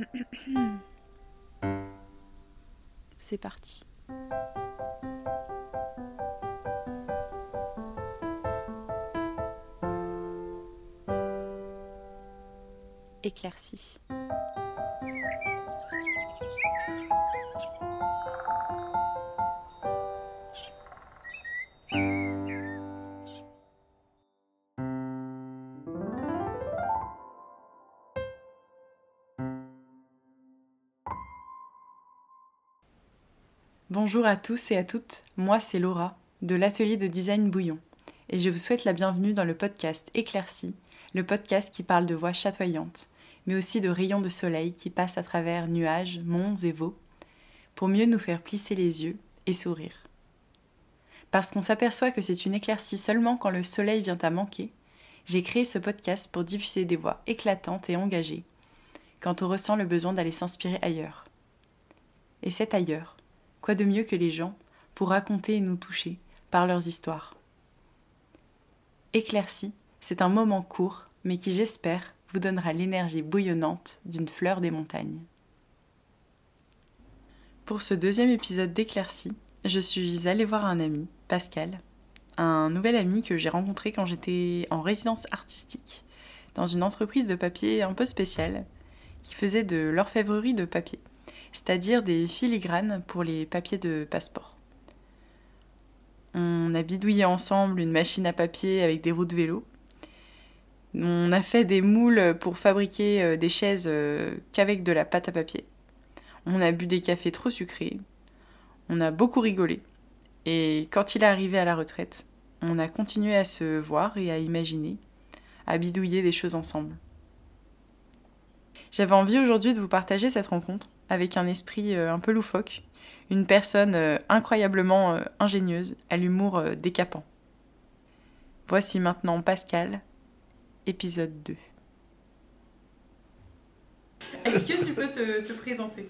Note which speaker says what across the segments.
Speaker 1: C'est parti. Éclairci. Bonjour à tous et à toutes, moi c'est Laura de l'atelier de design Bouillon et je vous souhaite la bienvenue dans le podcast Éclairci, le podcast qui parle de voix chatoyantes, mais aussi de rayons de soleil qui passent à travers nuages, monts et vaux, pour mieux nous faire plisser les yeux et sourire. Parce qu'on s'aperçoit que c'est une éclaircie seulement quand le soleil vient à manquer, j'ai créé ce podcast pour diffuser des voix éclatantes et engagées, quand on ressent le besoin d'aller s'inspirer ailleurs. Et c'est ailleurs Quoi de mieux que les gens pour raconter et nous toucher par leurs histoires? Éclairci, c'est un moment court, mais qui j'espère vous donnera l'énergie bouillonnante d'une fleur des montagnes. Pour ce deuxième épisode d'Éclairci, je suis allée voir un ami, Pascal, un nouvel ami que j'ai rencontré quand j'étais en résidence artistique, dans une entreprise de papier un peu spéciale, qui faisait de l'orfèvrerie de papier c'est-à-dire des filigranes pour les papiers de passeport. On a bidouillé ensemble une machine à papier avec des roues de vélo. On a fait des moules pour fabriquer euh, des chaises euh, qu'avec de la pâte à papier. On a bu des cafés trop sucrés. On a beaucoup rigolé. Et quand il est arrivé à la retraite, on a continué à se voir et à imaginer, à bidouiller des choses ensemble. J'avais envie aujourd'hui de vous partager cette rencontre avec un esprit euh, un peu loufoque, une personne euh, incroyablement euh, ingénieuse, à l'humour décapant. Voici maintenant Pascal, épisode 2. Est-ce que tu peux te, présenter?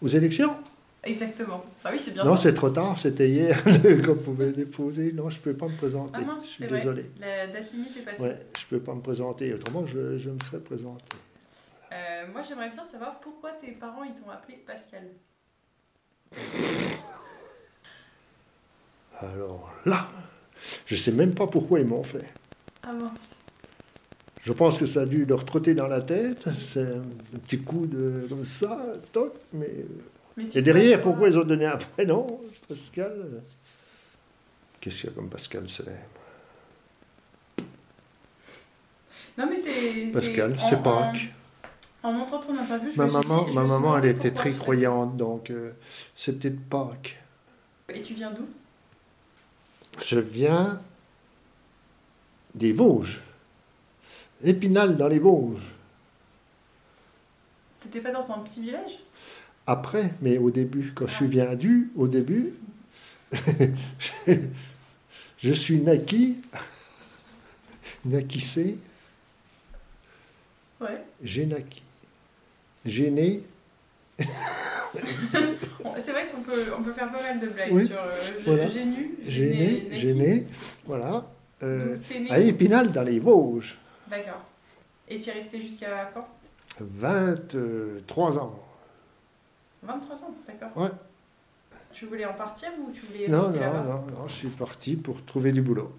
Speaker 2: Aux élections?
Speaker 1: Exactement. Ah oui, c'est bien.
Speaker 2: Non, c'est trop tard, c'était hier quand vous m'avez déposé. Non, je ne peux pas me présenter.
Speaker 1: Ah mince, je suis désolé. La date limite est passée.
Speaker 2: Ouais, je ne peux pas me présenter, autrement je, je me serais présenté.
Speaker 1: Euh, moi, j'aimerais bien savoir pourquoi tes parents ils t'ont appelé Pascal.
Speaker 2: Alors là, je sais même pas pourquoi ils m'ont fait.
Speaker 1: Ah mince.
Speaker 2: Je pense que ça a dû leur trotter dans la tête. C'est un petit coup de comme ça, toc, mais. Et derrière, pourquoi ils ont donné un prénom, Pascal? Qu'est-ce qu'il y a comme Pascal célèbre
Speaker 1: Non, mais c'est.
Speaker 2: Pascal, c'est Pâques.
Speaker 1: En montant ton interview, je
Speaker 2: ma
Speaker 1: me
Speaker 2: maman,
Speaker 1: suis
Speaker 2: dit, Ma maman, elle était très croyante, donc euh, c'est peut-être Pâques.
Speaker 1: Et tu viens d'où?
Speaker 2: Je viens des Vosges. Épinal dans les Vosges.
Speaker 1: C'était pas dans un petit village?
Speaker 2: Après, mais au début, quand je suis venu, au début, je suis naquis, naquissé.
Speaker 1: Ouais.
Speaker 2: J'ai naquis gêné.
Speaker 1: c'est vrai qu'on peut, on peut faire pas mal de blagues sur euh, génu,
Speaker 2: gêné, gêné, voilà. Euh, à Épinal, dans les Vosges.
Speaker 1: D'accord. Et tu es resté jusqu'à quand?
Speaker 2: 23 ans.
Speaker 1: 23 ans, d'accord.
Speaker 2: Ouais.
Speaker 1: Tu voulais en partir ou tu voulais
Speaker 2: non,
Speaker 1: rester
Speaker 2: non, non, non, je suis parti pour trouver du boulot.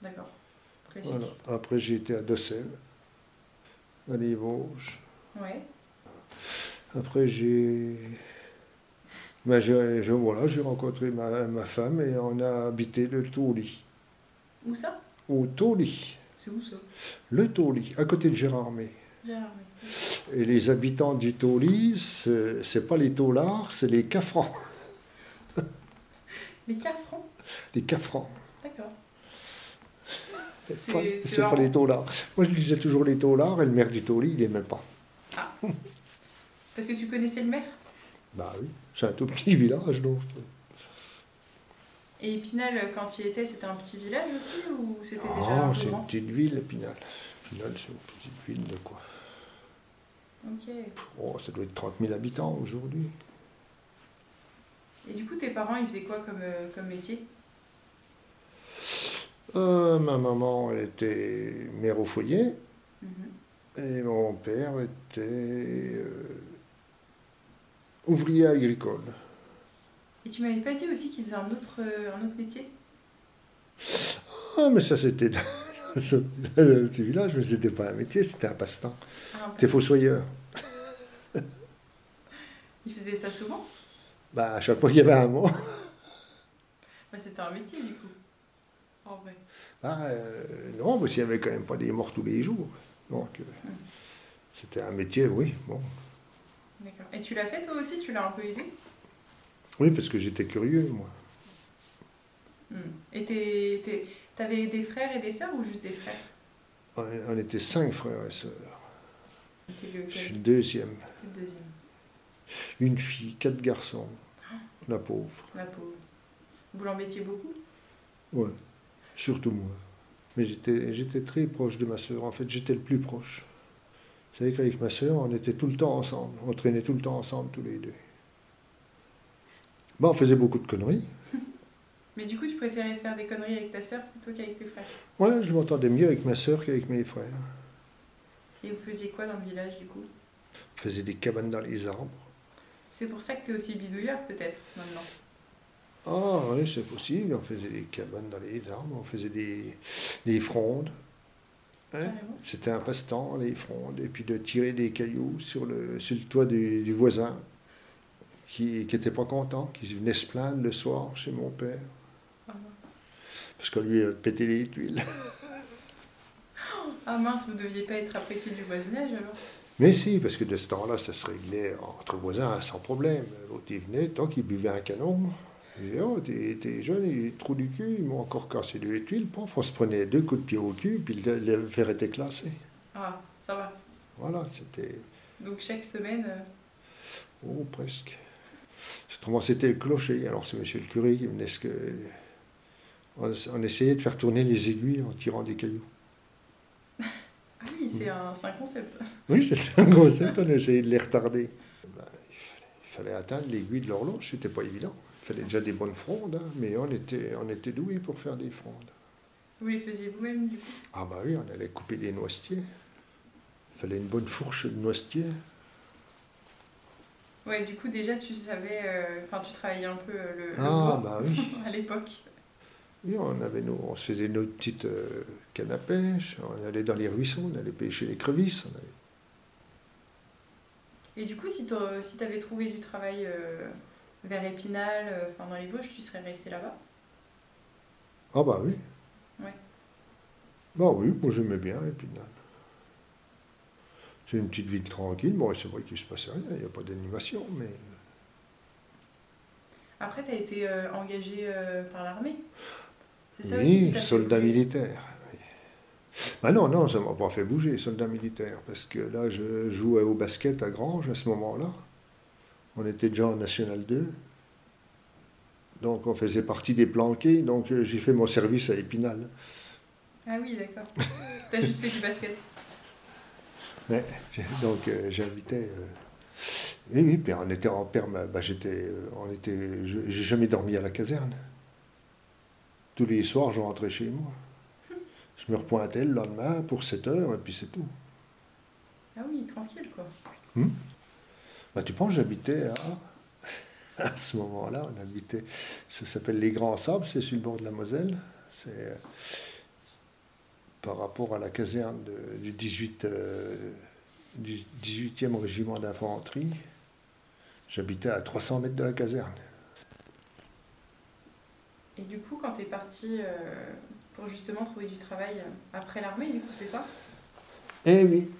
Speaker 1: D'accord.
Speaker 2: Voilà. Après, j'ai été à Dossel, dans les Vosges. Après, j'ai. Ben, je, voilà, j'ai rencontré ma, ma, femme et on a habité le Tauly.
Speaker 1: Où ça?
Speaker 2: Au Tauly.
Speaker 1: C'est où ça?
Speaker 2: Le Tauly, à côté de Gérardmer.
Speaker 1: Gérardmer.
Speaker 2: Et les habitants du Tauly, c'est pas les taulards, c'est les cafrans.
Speaker 1: les cafrans?
Speaker 2: Les cafrans.
Speaker 1: D'accord.
Speaker 2: C'est pas, les taulards. Moi, je disais toujours les taulards et le maire du Tauly, il même pas.
Speaker 1: Ah. Parce que tu connaissais le maire?
Speaker 2: Bah oui, c'est un tout petit village donc.
Speaker 1: Et Épinal, quand il était, c'était un petit village aussi ou c'était déjà
Speaker 2: Ah, c'est une petite ville, Épinal. Épinal, c'est une petite ville de quoi?
Speaker 1: Ok.
Speaker 2: Oh, ça doit être 30 000 habitants aujourd'hui.
Speaker 1: Et du coup, tes parents, ils faisaient quoi comme, euh, comme métier?
Speaker 2: Euh, Ma maman, elle était mère au foyer. Mhm. Et mon père était euh, ouvrier agricole.
Speaker 1: Et tu m'avais pas dit aussi qu'il faisait un autre, euh, un autre métier?
Speaker 2: Ah, mais ça c'était dans le petit village, mais c'était pas un métier, c'était un passe-temps. Ah, T'es fossoyeur.
Speaker 1: Il faisait ça souvent?
Speaker 2: Bah, à chaque fois qu'il y avait un mot.
Speaker 1: bah, c'était un métier du coup, en vrai.
Speaker 2: Ah, euh, non, parce qu'il n'y avait quand même pas des morts tous les jours. Donc, euh, c'était un métier, oui. Bon.
Speaker 1: D'accord. Et tu l'as fait toi aussi Tu l'as un peu aidé?
Speaker 2: Oui, parce que j'étais curieux, moi.
Speaker 1: Hum. Et tu avais des frères et des sœurs ou juste des frères?
Speaker 2: On, était cinq frères et sœurs. Je suis le deuxième.
Speaker 1: Le deuxième?
Speaker 2: Une fille, quatre garçons.
Speaker 1: Ah.
Speaker 2: La pauvre.
Speaker 1: La pauvre. Vous l'embêtiez beaucoup?
Speaker 2: Oui, surtout moi. Mais j'étais très proche de ma sœur. En fait, j'étais le plus proche. Vous savez qu'avec ma sœur, on était tout le temps ensemble. On traînait tout le temps ensemble, tous les deux. Bon, on faisait beaucoup de conneries.
Speaker 1: Mais du coup, tu préférais faire des conneries avec ta sœur plutôt qu'avec tes frères?
Speaker 2: Ouais, je m'entendais mieux avec ma sœur qu'avec mes frères.
Speaker 1: Et vous faisiez quoi dans le village, du coup?
Speaker 2: On faisait des cabanes dans les arbres.
Speaker 1: C'est pour ça que tu es aussi bidouilleur, peut-être, maintenant
Speaker 2: ah oui, c'est possible. On faisait des cabanes dans les arbres, on faisait des, des frondes. Hein. C'était un passe-temps, les frondes, et puis de tirer des cailloux sur le, sur le toit du, voisin qui n'était pas content, qui venait se plaindre le soir chez mon père. Ah Parce qu'on lui a pété les tuiles.
Speaker 1: Ah mince, vous ne deviez pas être apprécié du voisinage alors?
Speaker 2: Mais si, parce que de ce temps-là, ça se réglait entre voisins sans problème. L'autre, il venait, tant qu'il buvait un canon, et oh, t'es jeune, il est trop du cul, ils m'ont encore cassé deux tuiles. Pof, on se prenait deux coups de pied au cul, puis le, le fer était classé.
Speaker 1: Ah, ça va.
Speaker 2: Voilà, c'était.
Speaker 1: Donc chaque semaine euh,
Speaker 2: Oh, presque. Autrement, c'était le clocher. Alors, c'est monsieur le curé qui venait. Ce que... on, essayait de faire tourner les aiguilles en tirant des cailloux.
Speaker 1: ah oui, c'est un, un, concept.
Speaker 2: Oui, c'est un concept, on essayait de les retarder. Ben, il, fallait, il, fallait, atteindre l'aiguille de l'horloge, c'était pas évident. Il fallait déjà des bonnes frondes, hein, mais on était, on était doués pour faire des frondes.
Speaker 1: Vous les faisiez vous-même, du coup?
Speaker 2: Ah bah oui, on allait couper des noisetiers. Il fallait une bonne fourche de noisetiers.
Speaker 1: Ouais, du coup, déjà, tu savais, euh, enfin, tu travaillais un peu euh, le,
Speaker 2: ah, bah oui.
Speaker 1: à l'époque.
Speaker 2: Oui, on, avait nos, on se faisait nos petites euh, cannes à pêche, on allait dans les ruisseaux, on allait pêcher les crevisses.
Speaker 1: Et du coup, si tu si avais trouvé du travail vers Épinal, euh, enfin dans les Vosges, tu serais resté là-bas
Speaker 2: Ah bah oui.
Speaker 1: Ouais.
Speaker 2: Bah oui, moi j'aimais bien Épinal. C'est une petite ville tranquille. Bon, c'est vrai qu'il ne se passe rien, il n'y a pas d'animation, mais.
Speaker 1: Après, tu as été euh, engagé euh, par l'armée
Speaker 2: C'est ça oui, soldat militaire. Bah non, non, ça ne m'a pas fait bouger, soldat militaire, parce que là, je jouais au basket à Grange à ce moment-là. On était déjà en National 2. Donc on faisait partie des planqués. Donc euh, j'ai fait mon service à Épinal.
Speaker 1: Ah oui, d'accord. T'as juste fait du basket.
Speaker 2: Donc euh, j'habitais. Euh, oui, oui, puis on était en perme. Bah, j'étais, on était, j'ai jamais dormi à la caserne. Tous les soirs, je rentrais chez moi. Je me repointais le lendemain pour 7 heures et puis c'est tout.
Speaker 1: Ah oui, tranquille quoi.
Speaker 2: Hmm? Bah, tu penses, j'habitais à, à ce moment-là, on habitait, ça s'appelle les Grands Sables, c'est sur le bord de la Moselle. C'est euh, par rapport à la caserne du, 18, euh, du 18e régiment d'infanterie. J'habitais à 300 mètres de la caserne.
Speaker 1: Et du coup, quand tu es parti euh, pour justement trouver du travail après l'armée, du coup, c'est ça?
Speaker 2: Eh oui.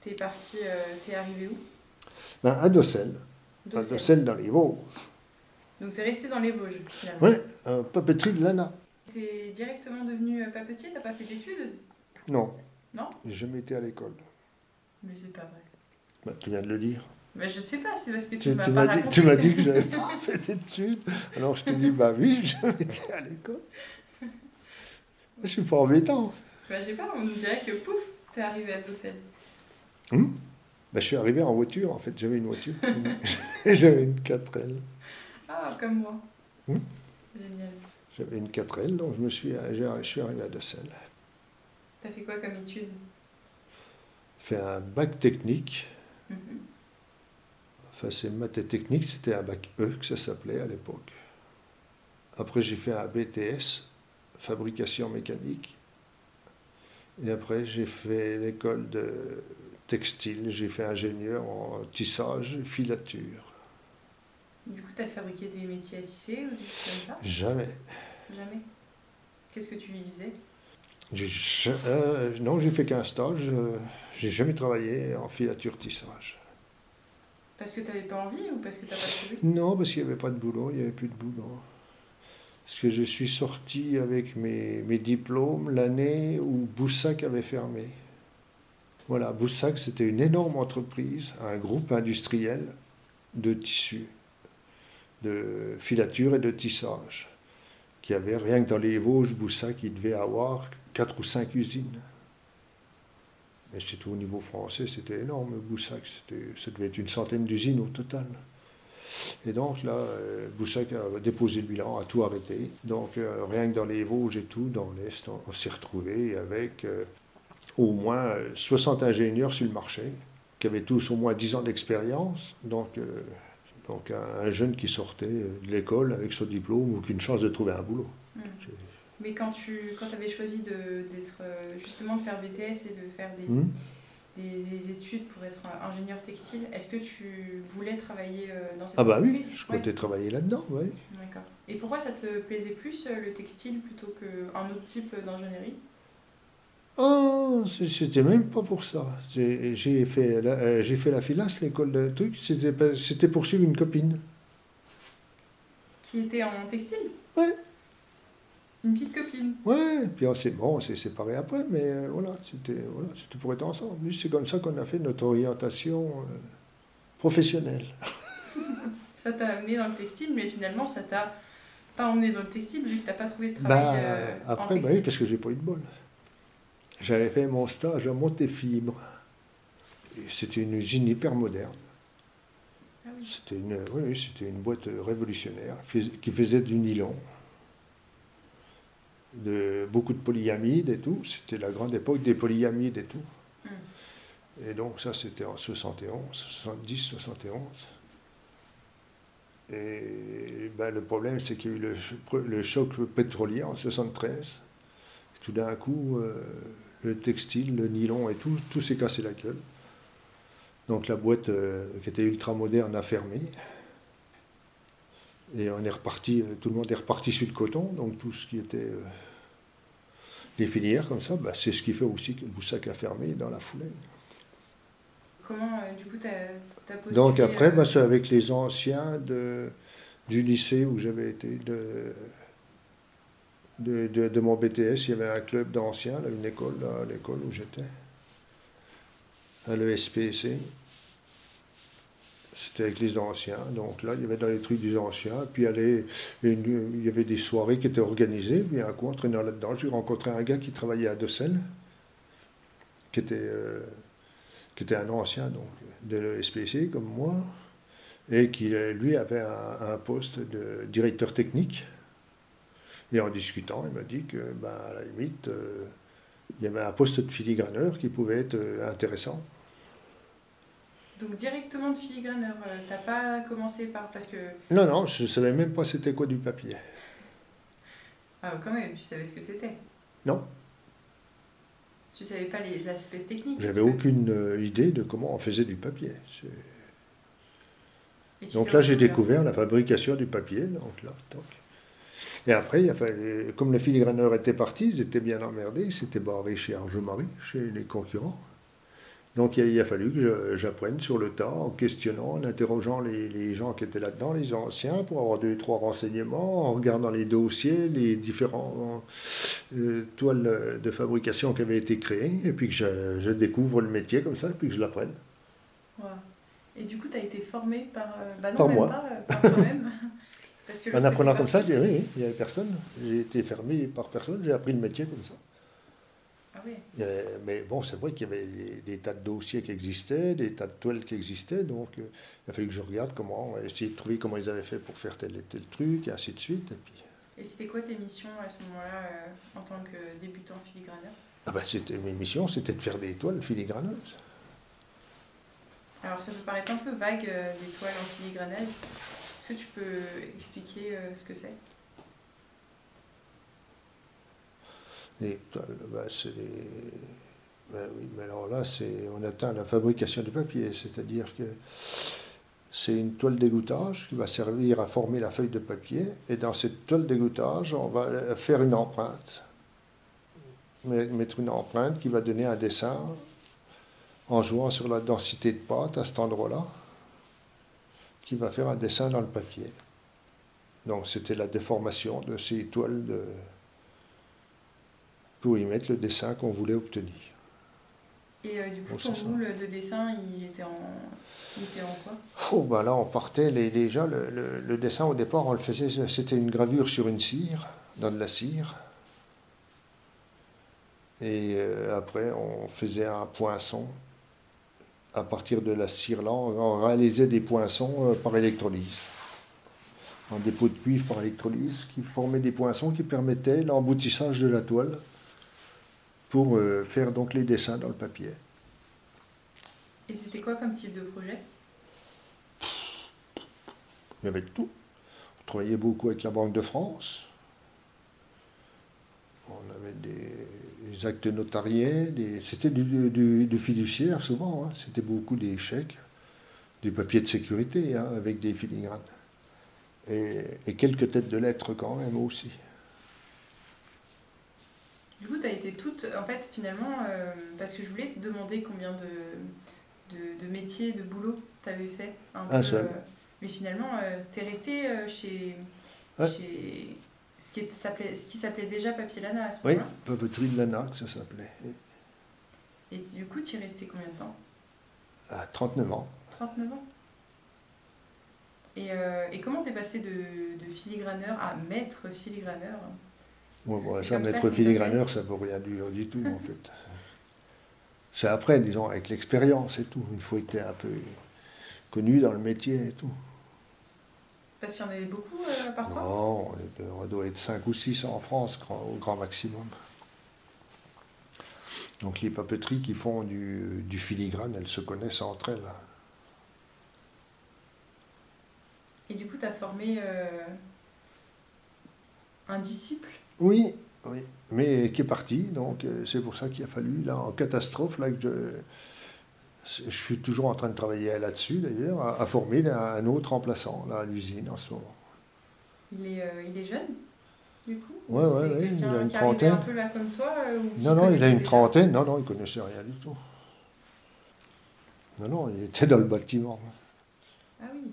Speaker 1: T'es parti, t'es arrivé où?
Speaker 2: Ben, à Dossel. À dans les Vosges.
Speaker 1: Donc c'est resté dans les Vosges
Speaker 2: finalement Oui, euh, papeterie de Lana.
Speaker 1: es directement devenu euh, papetier? T'as pas fait d'études?
Speaker 2: Non.
Speaker 1: Non?
Speaker 2: J'ai jamais été à l'école.
Speaker 1: Mais c'est pas vrai.
Speaker 2: Ben, tu viens de le dire.
Speaker 1: Ben, je sais pas, c'est parce que tu, m'as pas
Speaker 2: dit, Tu m'as dit que j'avais pas fait d'études. Alors je te dis, bah oui, j'ai été à l'école. Je suis pas embêtant.
Speaker 1: Ben, j'ai pas, on dirait que pouf, t'es arrivé à Dossel.
Speaker 2: Hum? Bah, je suis arrivé en voiture, en fait, j'avais une voiture. j'avais une 4L.
Speaker 1: Ah, comme moi.
Speaker 2: Hmm Génial. J'avais une 4L, donc je, me suis, je suis arrivé à Dessel.
Speaker 1: T'as fait quoi comme étude?
Speaker 2: Fait un bac technique.
Speaker 1: Mhm.
Speaker 2: Enfin, c'est maths et technique, c'était un bac E que ça s'appelait à l'époque. Après, j'ai fait un BTS, fabrication mécanique. Et après, j'ai fait l'école de textile. J'ai fait ingénieur en tissage, filature.
Speaker 1: Du coup, tu as fabriqué des métiers à tisser ou des choses comme ça?
Speaker 2: Jamais.
Speaker 1: Jamais? Qu'est-ce que tu y faisais?
Speaker 2: J'ai- euh, non, j'ai fait qu'un stage. euh, J'ai jamais travaillé en filature tissage.
Speaker 1: Parce que tu n'avais pas envie ou parce que tu n'as pas trouvé?
Speaker 2: Non, parce qu'il n'y avait pas de boulot, il n'y avait plus de boulot. Parce que je suis sorti avec mes, mes diplômes l'année où Boussac avait fermé. Voilà, Boussac, c'était une énorme entreprise, un groupe industriel de tissus, de filature et de tissage, qui avait rien que dans les Vosges, Boussac, il devait avoir quatre ou cinq usines. Mais c'était au niveau français, c'était énorme, Boussac, ça devait être une centaine d'usines au total. Et donc là, euh, Boussac a déposé le bilan, a tout arrêté. Donc euh, rien que dans les Vosges et tout, dans l'Est, on, on s'est retrouvé avec euh, au moins euh, 60 ingénieurs sur le marché, qui avaient tous au moins 10 ans d'expérience. Donc, euh, donc un, un jeune qui sortait euh, de l'école avec son diplôme, aucune chance de trouver un boulot. C'est-
Speaker 1: Mais quand tu quand avais choisi de- d'être euh, justement de faire BTS et de faire des,
Speaker 2: Hmm
Speaker 1: des, des études pour être ingénieur textile, est-ce que tu voulais travailler euh, dans cette
Speaker 2: Ah bah oui, je
Speaker 1: Ouais,
Speaker 2: comptais travailler là-dedans, oui.
Speaker 1: D'accord. Et pourquoi ça te plaisait plus euh, le textile plutôt qu'un autre type d'ingénierie?
Speaker 2: Oh, c'est- c'était même pas pour ça. J'ai fait, la- euh, j'ai fait la filasse, l'école de truc, c'était pour suivre une copine.
Speaker 1: Qui était en textile
Speaker 2: Ouais.
Speaker 1: Une petite copine.
Speaker 2: Ouais, puis on s'est bon, on s'est séparés après, mais euh, voilà, c'était voilà, c'était pour être ensemble. C'est comme ça qu'on a fait notre orientation euh, professionnelle.
Speaker 1: Ça t'a amené dans le textile, mais finalement, ça t'a pas emmené dans le textile vu que t'as pas trouvé de travail
Speaker 2: Bah,
Speaker 1: euh, en
Speaker 2: après, bah
Speaker 1: textile.
Speaker 2: oui, parce que j'ai pas eu de bol. J'avais fait mon stage à Montefibre. Et C'était une usine hyper moderne.
Speaker 1: Ah oui.
Speaker 2: C'était une, oui, oui, c'était une boîte révolutionnaire qui faisait du nylon, de, beaucoup de polyamide et tout. C'était la grande époque des polyamides et tout.
Speaker 1: Hmm.
Speaker 2: Et donc ça, c'était en 71, 70, 71. Et ben, le problème, c'est qu'il y a eu le choc pétrolier en 73. Tout d'un coup, euh, le textile, le nylon et tout, tout s'est cassé la gueule. Donc la boîte euh, qui était ultra moderne a fermé. Et on est reparti, euh, tout le monde est reparti sur le coton, donc tout ce qui était euh, les filières comme ça, bah, c'est ce qui fait aussi que Boussac a fermé dans la foulée.
Speaker 1: Comment, euh, du coup, t'as as
Speaker 2: Donc après, bah, c'est avec les anciens de, du lycée où j'avais été, de, de, mon BTS, il y avait un club d'anciens, une école, l'école où j'étais, à l'ESPC. C'était avec les anciens, donc là, il y avait dans les trucs des anciens, puis il y avait des soirées qui étaient organisées, puis un coup, entraîneur là-dedans, j'ai rencontré un gars qui travaillait à était... euh, qui était un ancien de l'ESPC comme moi, et qui euh, lui avait un poste de directeur technique. Et en discutant, il m'a dit que, ben, à la limite, euh, il y avait un poste de filigraneur qui pouvait être euh, intéressant.
Speaker 1: Donc directement de filigraneur, euh, t'as pas commencé par... Parce que...
Speaker 2: Non, non, je ne savais même pas c'était quoi du papier.
Speaker 1: Ah quand même, tu savais ce que c'était.
Speaker 2: Non.
Speaker 1: Tu savais pas les aspects techniques.
Speaker 2: J'avais aucune idée de comment on faisait du papier. Donc là, j'ai découvert la fabrication du papier. Donc là, toc. Et après, il a fallu, comme les filigraneurs étaient partis, ils étaient bien emmerdés, ils s'étaient barrés chez Argemarie, chez les concurrents. Donc il a, il a fallu que j'apprenne sur le tas, en questionnant, en interrogeant les, les gens qui étaient là-dedans, les anciens, pour avoir deux, trois renseignements, en regardant les dossiers, les différents euh, toiles de fabrication qui avaient été créées, et puis que je, je découvre le métier comme ça, et puis que je l'apprenne.
Speaker 1: Wow. Et du coup, tu as été formé par. euh, Bah non,
Speaker 2: Par
Speaker 1: même
Speaker 2: moi.
Speaker 1: pas, euh, par toi-même.
Speaker 2: En apprenant comme ça, je dis, oui, oui, il n'y avait personne. J'ai été fermé par personne, j'ai appris le métier comme ça.
Speaker 1: Ah oui.
Speaker 2: Il y avait- mais bon, c'est vrai qu'il y avait des, des tas de dossiers qui existaient, des tas de toiles qui existaient, donc euh, il a fallu que je regarde comment, essayer de trouver comment ils avaient fait pour faire tel et tel truc, et ainsi de suite. Et puis,
Speaker 1: Et c'était quoi tes missions à ce moment-là euh, en tant que débutant filigraneur?
Speaker 2: Ah ben, c'était, mes missions, c'était de faire des toiles filigraneuses.
Speaker 1: Alors ça peut paraître un peu vague des toiles en filigranage. Est-ce que tu peux expliquer ce que c'est?
Speaker 2: Les toiles, bah, c'est les ben oui, mais alors là, on atteint la fabrication du papier, c'est-à-dire que c'est une toile d'égouttage qui va servir à former la feuille de papier, et dans cette toile d'égouttage, on va faire une empreinte, mettre une empreinte qui va donner un dessin en jouant sur la densité de pâte à cet endroit-là, qui va faire un dessin dans le papier. Donc c'était la déformation de ces toiles de, pour y mettre le dessin qu'on voulait obtenir.
Speaker 1: Et euh, du coup, ton moule de dessin, il était en, il était en quoi?
Speaker 2: Oh, bah Là, on partait, les, déjà, le, le, dessin au départ, on le faisait, c'était une gravure sur une cire, dans de la cire. Et euh, après, on faisait un poinçon. À partir de la cire-là, on réalisait des poinçons euh, par électrolyse. En dépôt de cuivre par électrolyse, qui formaient des poinçons qui permettaient l'emboutissage de la toile pour euh, faire donc les dessins dans le papier.
Speaker 1: Et c'était quoi comme type de projet?
Speaker 2: Il y avait tout. On travaillait beaucoup avec la Banque de France. On avait des, actes notariés, c'était du, fiduciaire souvent, hein. c'était beaucoup des chèques, des papiers de sécurité hein, avec des filigranes. Et, et quelques têtes de lettres quand même aussi.
Speaker 1: Du coup, tu as été toute. En fait, finalement, euh, parce que je voulais te demander combien de, de, de métiers, de boulot tu avais fait. Un peu, euh, mais finalement, euh, tu es resté chez, chez. Ce qui, ce qui s'appelait déjà Papier Lana à ce
Speaker 2: moment-là Oui, Papeterie de Lana, que ça s'appelait.
Speaker 1: Et du coup, tu es resté combien de temps?
Speaker 2: À 39 ans.
Speaker 1: 39 ans? Et, et comment t'es passé de, de filigraneur à maître filigraneur?
Speaker 2: Bon, ça, mettre filigraneur, ça ne veut rien dire du tout, en fait. C'est après, disons, avec l'expérience et tout. Une fois que tu es un peu connu dans le métier et tout.
Speaker 1: Parce qu'il y en avait beaucoup euh, par temps
Speaker 2: Non, on, doit être 5 ou 6 en France, au grand maximum. Donc les papeteries qui font du, filigrane, elles se connaissent entre elles.
Speaker 1: Et du coup, tu as formé euh, un disciple?
Speaker 2: Oui, oui, mais qui est parti, donc euh, c'est pour ça qu'il a fallu, là, en catastrophe, là, que je, je suis toujours en train de travailler là-dessus, d'ailleurs, à, former un autre remplaçant, là, à l'usine, en ce moment.
Speaker 1: Il est, euh, il est jeune du coup?
Speaker 2: Oui, oui, ouais, il a une trentaine. un
Speaker 1: peu là comme toi euh,
Speaker 2: Non, non, il a une trentaine. Non, non, il ne connaissait rien du tout. Non, non, il était dans le bâtiment.
Speaker 1: Ah oui.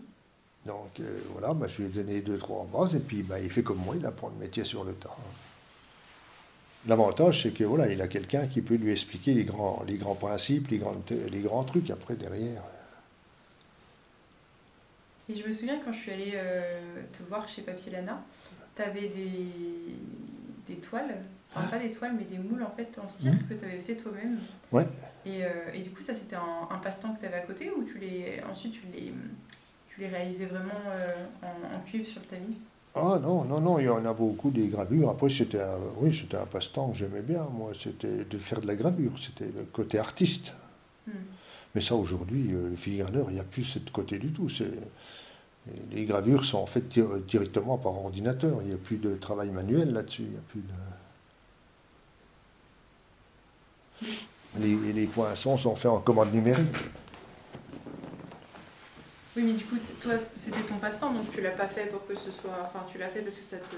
Speaker 2: Donc euh, voilà, bah, je lui ai donné deux, trois bases, et puis bah, il fait comme moi, il apprend le métier sur le tas. L'avantage, c'est que voilà, il a quelqu'un qui peut lui expliquer les grands, les grands principes, les, grands, les grands trucs après derrière.
Speaker 1: Et je me souviens quand je suis allée euh, te voir chez Papier Lana, tu avais des, des toiles, enfin pas des toiles, mais des moules en fait en cire mmh. que tu avais fait toi-même.
Speaker 2: Ouais.
Speaker 1: Et, euh, et, du coup, ça c'était un, un passe-temps que tu avais à côté ou tu les, ensuite tu les tu les réalisais vraiment euh, en, cuivre sur le tamis?
Speaker 2: Ah non, non, non, il y en a beaucoup des gravures. Après, c'était un, oui, c'était un passe-temps que j'aimais bien, moi, c'était de faire de la gravure, c'était le côté artiste. Hmm. Mais ça, aujourd'hui, euh, le filigraneur, il n'y a plus ce côté du tout. Les gravures sont faites directement par ordinateur, il n'y a plus de travail manuel là-dessus, il n'y a plus de... Les, les poinçons sont faits en commande numérique.
Speaker 1: Oui, mais du coup, toi, c'était ton passe-temps, donc tu l'as pas fait pour que ce soit. Enfin, tu l'as fait parce que ça te.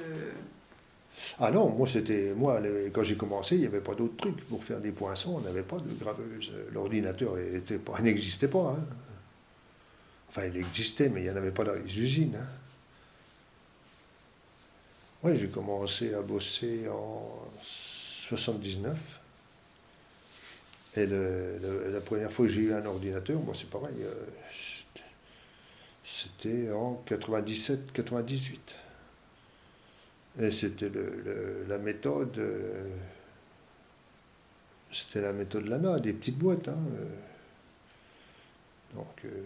Speaker 2: Ah non, moi, c'était. Moi, quand j'ai commencé, il n'y avait pas d'autres trucs. Pour faire des poinçons, on n'avait pas de graveuse. L'ordinateur n'existait pas. Hein. Enfin, il existait, mais il n'y en avait pas dans les usines. Hein. Oui, j'ai commencé à bosser en 79. Et la première fois que j'ai eu un ordinateur, moi, c'est pareil. Euh, c'était en 97-98. Et c'était la méthode, euh, c'était la méthode Lana, des petites boîtes. Hein, euh. Donc euh,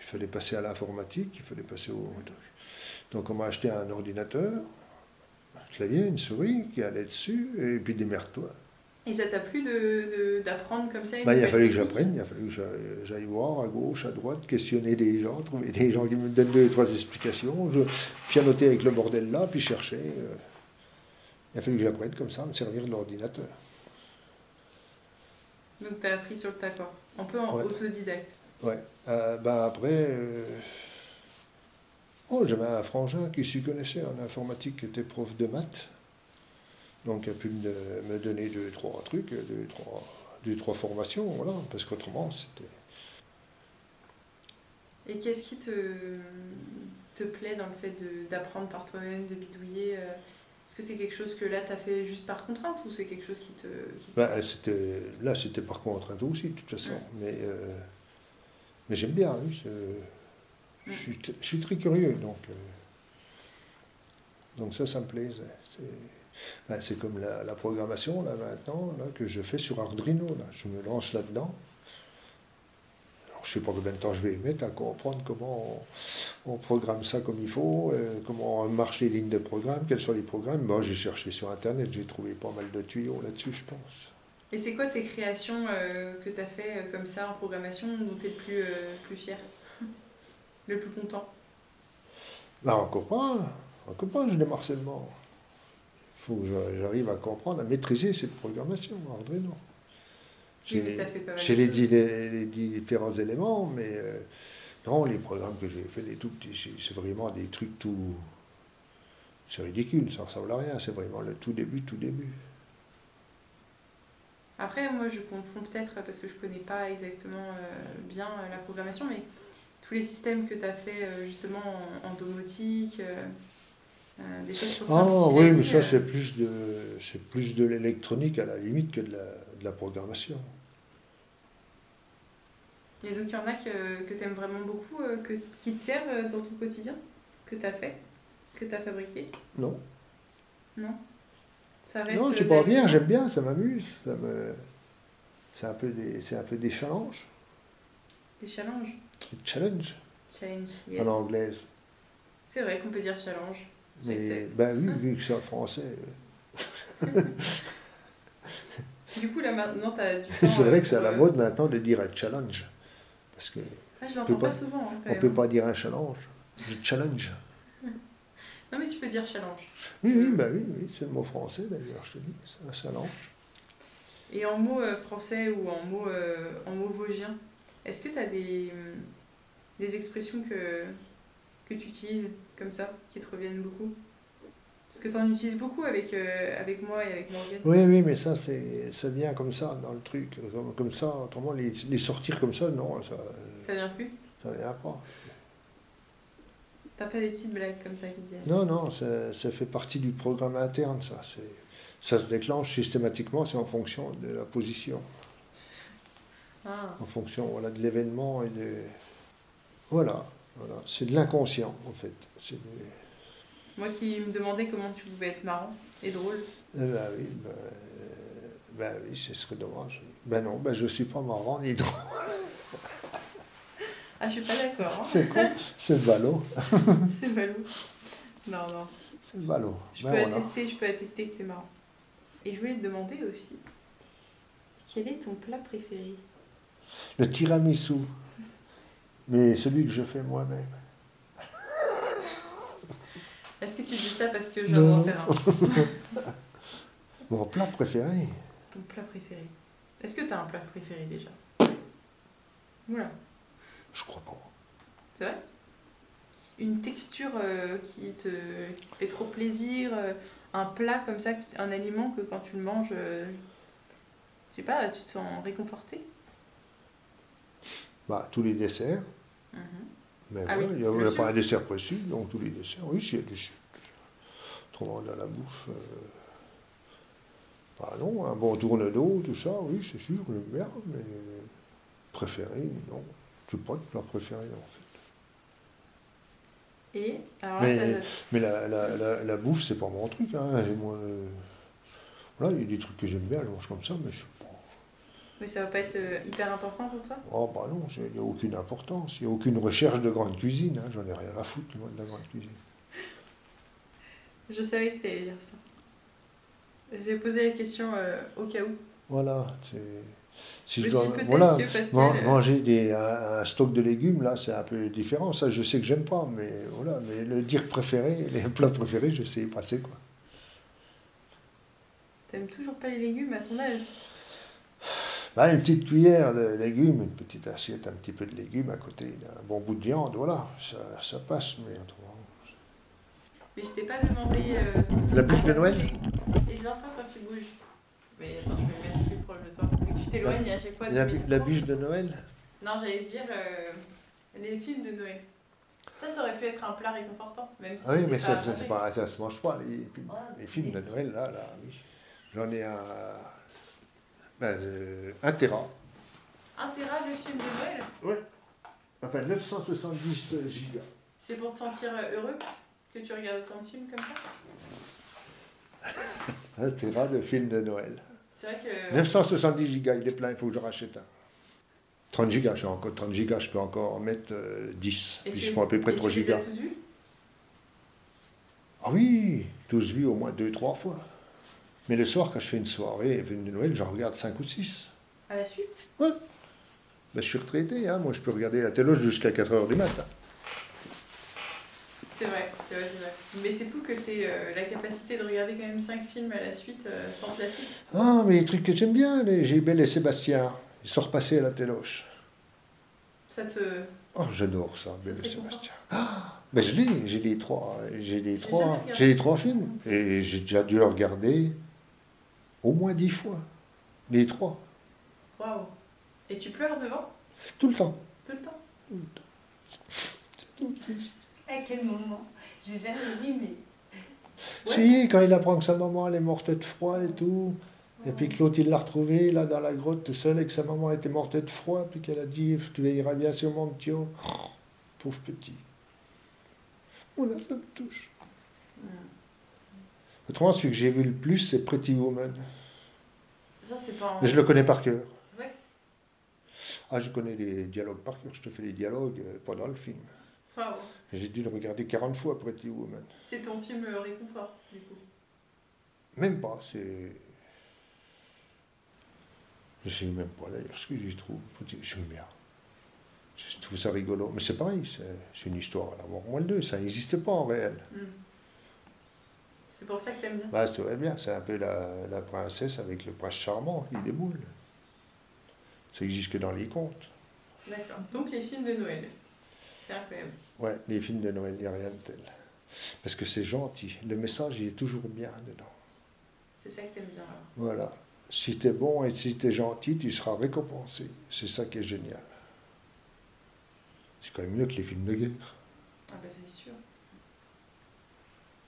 Speaker 2: il fallait passer à l'informatique, il fallait passer au. Donc on m'a acheté un ordinateur, un clavier, une souris qui allait dessus, et puis des toi
Speaker 1: Et ça t'a plu d'apprendre comme ça
Speaker 2: bah, Il a fallu que j'apprenne, il a fallu que j'aille voir à gauche, à droite, questionner des gens, trouver des gens qui me donnent deux, trois explications, je pianoter avec le bordel là, puis chercher. Euh. Il a fallu que j'apprenne comme ça, à me servir de l'ordinateur.
Speaker 1: Donc tu as appris sur le tas, quoi. Un peu en autodidacte.
Speaker 2: Ouais. Euh, bah, après, euh, oh, j'avais un frangin qui s'y connaissait en informatique, qui était prof de maths. Donc il a pu me, donner deux, trois trucs, deux, trois, deux, trois formations, voilà, parce qu'autrement c'était.
Speaker 1: Et qu'est-ce qui te, te plaît dans le fait d'apprendre par toi-même, de bidouiller euh, Est-ce que c'est quelque chose que là tu as fait juste par contrainte ou c'est quelque chose qui te.
Speaker 2: Bah, là c'était par contrainte aussi, de toute façon. Mais, euh, mais j'aime bien, oui, je, suis, je, suis, très curieux, donc. Euh, donc ça, ça me plaît. Ben, c'est comme la, programmation, là, maintenant, là, que je fais sur Arduino. Là. Je me lance là-dedans. je ne sais pas combien de temps je vais mettre à comprendre comment on, programme ça comme il faut, euh, comment marchent les lignes de programme, quels sont les programmes. Moi, j'ai cherché sur Internet, j'ai trouvé pas mal de tuyaux là-dessus, je pense.
Speaker 1: Et c'est quoi tes créations euh, que tu as fait euh, comme ça en programmation dont tu es le plus, plus fier? Le plus content?
Speaker 2: Ben, Encore pas. Encore pas, je démarre seulement faut que j'arrive à comprendre, à maîtriser cette programmation Arduino. J'ai les, les, différents éléments, mais euh, non, les programmes que j'ai fait, les tout petits, c'est vraiment des trucs tout. C'est ridicule, ça ressemble à rien, c'est vraiment le tout début, tout début.
Speaker 1: Après, moi je confonds peut-être parce que je connais pas exactement euh, bien euh, la programmation, mais tous les systèmes que tu as fait justement en, domotique.
Speaker 2: Euh, des choses Ah oui, mais ça c'est plus de c'est plus de l'électronique à la limite que de la, de la programmation.
Speaker 1: Et donc il y en a que, que tu aimes vraiment beaucoup, euh, que, qui te servent euh, dans ton quotidien, que tu as fait, que tu as fabriqué?
Speaker 2: Non.
Speaker 1: Non?
Speaker 2: Ça reste Non, c'est pas rien, j'aime bien, ça m'amuse. Ça me... C'est un, peu des, un peu des challenges.
Speaker 1: Des challenges?
Speaker 2: Des challenges.
Speaker 1: Challenge, yes.
Speaker 2: En anglaise.
Speaker 1: C'est vrai qu'on peut dire challenge.
Speaker 2: Mais, ben oui, vu que c'est en français.
Speaker 1: Euh. du coup, là maintenant, tu as du
Speaker 2: C'est vrai que c'est à la euh, mode maintenant de dire un challenge. Parce que.
Speaker 1: Ah, je l'entends pas, souvent.
Speaker 2: Hein, on ne peut pas dire un challenge. Je challenge.
Speaker 1: non, mais tu peux dire challenge.
Speaker 2: Oui, oui, bah oui, oui c'est le mot français d'ailleurs, je te dis. C'est un challenge.
Speaker 1: Et en mots euh, français ou en mots, en mots vosgiens, est-ce que tu as des, des expressions que, que tu utilises? Comme ça, qui te reviennent beaucoup Parce que tu en utilises beaucoup avec, euh, avec moi et avec Morgane.
Speaker 2: Oui, oui, mais ça, c'est, ça vient comme ça dans le truc. Comme, comme ça, autrement, les, les, sortir comme ça, non. Ça,
Speaker 1: ça vient plus?
Speaker 2: Ça vient pas.
Speaker 1: T'as pas des petites blagues comme ça qui viennent?
Speaker 2: Non, non, ça, ça, fait partie du programme interne, ça. C'est, ça se déclenche systématiquement, c'est en fonction de la position. Ah. En fonction voilà, de l'événement et de. Voilà. Voilà. C'est de l'inconscient, en fait.
Speaker 1: Moi qui me demandais comment tu pouvais être marrant et drôle.
Speaker 2: Eh ben oui, ben, ben oui, ce serait dommage. Ben non, ben je ne suis pas marrant ni drôle.
Speaker 1: ah, je suis pas d'accord. Hein.
Speaker 2: C'est quoi? C'est ballot.
Speaker 1: C'est ballot. Non, non.
Speaker 2: C'est ballot.
Speaker 1: Je, ben peux attester, je peux attester que tu es marrant. Et je voulais te demander aussi, quel est ton plat préféré?
Speaker 2: Le tiramisu mais celui que je fais moi-même.
Speaker 1: Est-ce que tu dis ça parce que je viens en faire un?
Speaker 2: Mon plat préféré
Speaker 1: Ton plat préféré. Est-ce que tu as un plat préféré déjà? Voilà.
Speaker 2: Je crois pas.
Speaker 1: C'est vrai? Une texture euh, qui, te, fait trop plaisir, euh, un plat comme ça, un aliment que quand tu le manges, euh, je sais pas, tu te sens réconforté?
Speaker 2: Bah, tous les desserts. Mhm. Mais ah voilà, il n'y a, pas un dessert précis, donc tous les desserts, oui, c'est des Autrement, dans la bouffe, euh, bah non, un bon tourne d'eau, tout ça, oui, c'est sûr, j'aime bien, mais préféré, non. Je pas de plat préféré, en
Speaker 1: fait. Et alors
Speaker 2: Mais, mais la, la, la, la, bouffe, c'est pas mon truc. Hein. moi, euh, voilà, il y a des trucs que j'aime bien, je mange comme ça, mais je
Speaker 1: mais ça va pas être euh, hyper important pour toi?
Speaker 2: Oh bah non, il n'y a aucune importance. Il n'y a aucune recherche de grande cuisine. Hein. J'en ai rien à foutre, moi, de la grande cuisine.
Speaker 1: Je savais que tu allais dire ça. J'ai posé la question euh, au cas où.
Speaker 2: Voilà. Si je dois voilà, manger des, un, stock de légumes, là, c'est un peu différent. Ça, je sais que j'aime pas, mais voilà. Mais le dire préféré, les plats préférés, je sais y passer, quoi.
Speaker 1: T'aimes toujours pas les légumes à ton âge?
Speaker 2: Bah, Une petite cuillère de légumes, une petite assiette, un petit peu de légumes à côté, un bon bout de viande, voilà, ça, ça passe, mais
Speaker 1: Mais je t'ai pas demandé. Euh,
Speaker 2: la bûche de Noël
Speaker 1: Et je l'entends quand tu bouges. Mais attends, je vais me mettre plus proche de toi. Mais tu t'éloignes à chaque fois.
Speaker 2: La, la bûche de Noël
Speaker 1: Non, j'allais dire euh, les films de Noël. Ça, ça aurait pu être un plat réconfortant, même si.
Speaker 2: Ah oui, mais ça, ça, ça, se mange pas, les, films, les films de Noël, là, là, oui. J'en ai un, ben, euh, un Tera.
Speaker 1: Un Tera de films de Noël
Speaker 2: Oui. Enfin, 970 gigas.
Speaker 1: C'est pour te sentir euh, heureux que tu regardes autant de films comme ça?
Speaker 2: Un Tera de films de Noël.
Speaker 1: C'est vrai que.
Speaker 2: 970 gigas, il est plein, il faut que je rachète un. 30 gigas, j'ai encore 30 gigas, je peux encore en mettre 10.
Speaker 1: Et
Speaker 2: Puis
Speaker 1: je
Speaker 2: prends à peu près 3 gigas.
Speaker 1: Tu tous vus?
Speaker 2: Ah oui, tous vus au moins 2-3 fois. Mais le soir, quand je fais une soirée, une de Noël, j'en regarde 5 ou 6.
Speaker 1: À la suite
Speaker 2: Ouais. Ben, je suis retraité, hein. moi je peux regarder la télé jusqu'à 4 h du matin.
Speaker 1: C'est vrai, c'est vrai, c'est vrai. Mais c'est fou que tu aies euh, la capacité de regarder quand même 5 films à la suite euh, sans te lasser.
Speaker 2: Ah, mais les trucs que j'aime bien, les Gilbert et Sébastien, ils sont repassés à la téloche.
Speaker 1: Ça te.
Speaker 2: Oh, j'adore ça, Belle et Sébastien. Ah mais je l'ai, j'ai les trois, j'ai les trois, j'ai les trois films et j'ai déjà dû le regarder au moins dix fois. Les trois.
Speaker 1: Waouh Et tu pleures devant?
Speaker 2: Tout le temps.
Speaker 1: Tout le temps?
Speaker 2: Tout le temps. C'est tout triste.
Speaker 1: À quel moment? J'ai jamais vu, mais.
Speaker 2: Si, quand il apprend que sa maman elle est morte de froid et tout. Et puis que l'autre, il l'a retrouvé là dans la grotte tout seul et que sa maman était morte de froid. Puis qu'elle a dit Tu veilleras bien sur mon petit Pauvre petit. Voilà, ça me touche. Mm. Autrement, celui que j'ai vu le plus, c'est Pretty Woman.
Speaker 1: Ça, c'est pas.
Speaker 2: Mais je le connais par cœur. Ouais. Ah, je connais les dialogues par cœur. Je te fais les dialogues euh, pendant le film. J'ai dû le regarder 40 fois, Pretty Woman.
Speaker 1: C'est ton film euh, réconfort, du coup
Speaker 2: Même pas, c'est. Je sais même pas d'ailleurs ce que j'y trouve. J'aime bien. Je trouve ça rigolo. Mais c'est pareil, c'est une histoire à l'amour moins deux, ça n'existe pas en réel.
Speaker 1: Hmm. C'est pour ça que t'aimes bien
Speaker 2: bah, Ça bien, c'est un peu la, princesse avec le prince charmant qui déboule. Ça existe que dans les contes.
Speaker 1: D'accord. Donc les films de Noël, c'est incroyable.
Speaker 2: Ouais, les films de Noël, il n'y a rien de tel. Parce que c'est gentil. Le message, il est toujours bien dedans.
Speaker 1: C'est ça que t'aimes bien alors.
Speaker 2: Voilà. Si t'es bon et si t'es gentil, tu seras récompensé. C'est ça qui est génial. C'est quand même mieux que les films de guerre.
Speaker 1: Ah bah c'est sûr.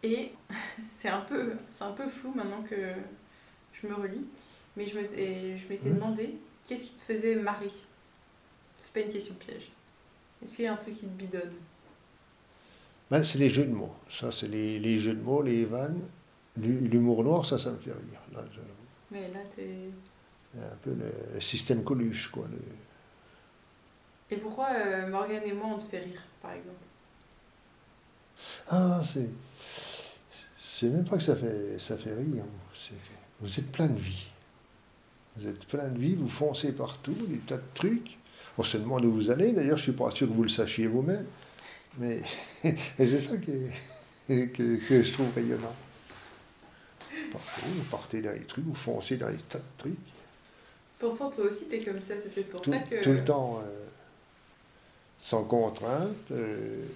Speaker 1: Et c'est un, peu, un peu flou maintenant que je me relis, mais je m'étais mmh. demandé qu'est-ce qui te faisait marrer? C'est pas une question piège. Est-ce qu'il y a un truc qui te bidonne?
Speaker 2: Ben, C'est les jeux de mots. Ça, c'est les, les, jeux de mots, les vannes. L'humour noir, ça, ça me fait rire. Là,
Speaker 1: Mais là, t'es...
Speaker 2: C'est un peu le, système Coluche, quoi.
Speaker 1: Et pourquoi euh, Morgane et moi on te fait rire, par exemple?
Speaker 2: Ah, c'est. C'est même pas que ça fait, ça fait rire. Vous êtes plein de vie. Vous êtes plein de vie, vous foncez partout, des tas de trucs. On se demande où vous allez, d'ailleurs, je suis pas sûr que vous le sachiez vous-même. Mais c'est ça que, que, je trouve rayonnant. vous partez dans les trucs, vous foncez dans les tas de trucs.
Speaker 1: Pourtant, toi aussi, tu es comme ça, c'est peut-être pour
Speaker 2: ça
Speaker 1: que.
Speaker 2: Tout le temps. Euh, sans contrainte. Euh,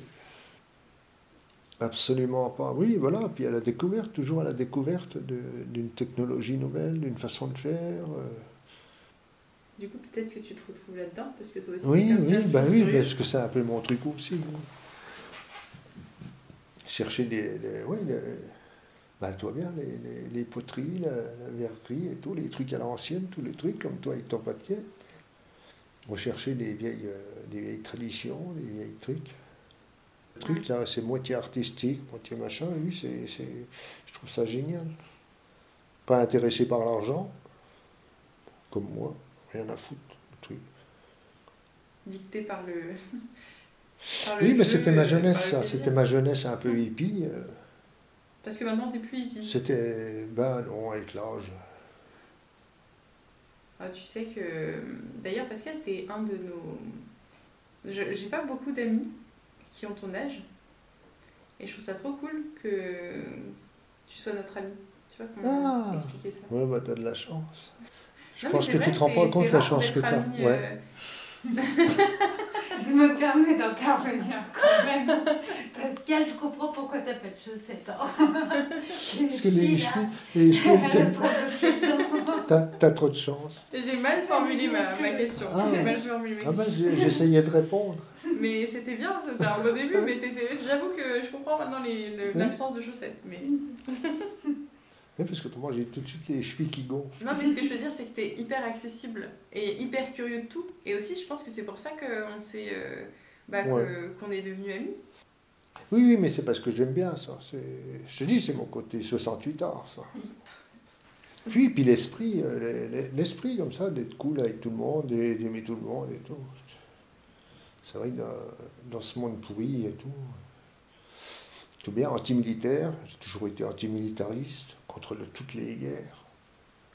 Speaker 2: absolument pas. Oui, voilà. Puis à la découverte, toujours à la découverte d'une technologie nouvelle, d'une façon de faire. Euh.
Speaker 1: Du coup, peut-être que tu te retrouves là-dedans, parce que toi aussi.
Speaker 2: Oui,
Speaker 1: oui,
Speaker 2: ben oui, parce que c'est un peu mon truc aussi. Chercher des, oui, ben, toi bien, les, les, poteries, la, verrerie et tout, les trucs à l'ancienne, tous les trucs, comme toi avec ton papier rechercher des vieilles, euh, des vieilles traditions, des vieilles trucs. Le truc là, c'est moitié artistique, moitié machin, oui, c'est, je trouve ça génial. Pas intéressé par l'argent, comme moi, rien à foutre, le truc.
Speaker 1: Dicté par le.
Speaker 2: oui, mais c'était ma jeunesse, ça, c'était ma jeunesse un peu hippie. Euh.
Speaker 1: Parce que maintenant, t'es plus hippie.
Speaker 2: C'était, ben non, avec l'âge.
Speaker 1: Ah, tu sais que. D'ailleurs, Pascal, t'es un de nos. J'ai pas beaucoup d'amis qui ont ton âge. Et je trouve ça trop cool que tu sois notre ami. Tu vois comment ah. expliquer ça
Speaker 2: Ouais, bah t'as de la chance. Je pense que tu te rends pas compte de la chance que t'as. Ouais.
Speaker 3: Je me permets d'intervenir quand même. Pascal, je comprends pourquoi t'as pas de chaussettes. Hein.
Speaker 2: Parce que les chevilles, les t'as, t'as trop de chance.
Speaker 1: J'ai mal formulé ma, ma question. Ah, j'ai mal formulé
Speaker 2: ma ah ben, j'essayais de répondre.
Speaker 1: Mais c'était bien, c'était un beau début, mais j'avoue que je comprends maintenant l'absence de chaussettes. Mais...
Speaker 2: Oui, parce que moi j'ai tout de suite les chevilles qui gonflent.
Speaker 1: Non, mais ce que je veux dire, c'est que tu es hyper accessible et hyper curieux de tout. Et aussi, je pense que c'est pour ça qu'on s'est, euh, bah, qu'on est devenus amis.
Speaker 2: Oui, oui, mais c'est parce que j'aime bien ça. Je te dis, c'est mon côté 68 art, ça. Puis, puis l'esprit, euh, l'esprit comme ça, d'être cool avec tout le monde, d'aimer tout le monde et tout. C'est vrai que dans, ce monde pourri et tout, tout bien anti-militaire, j'ai toujours été anti-militariste, contre toutes les guerres.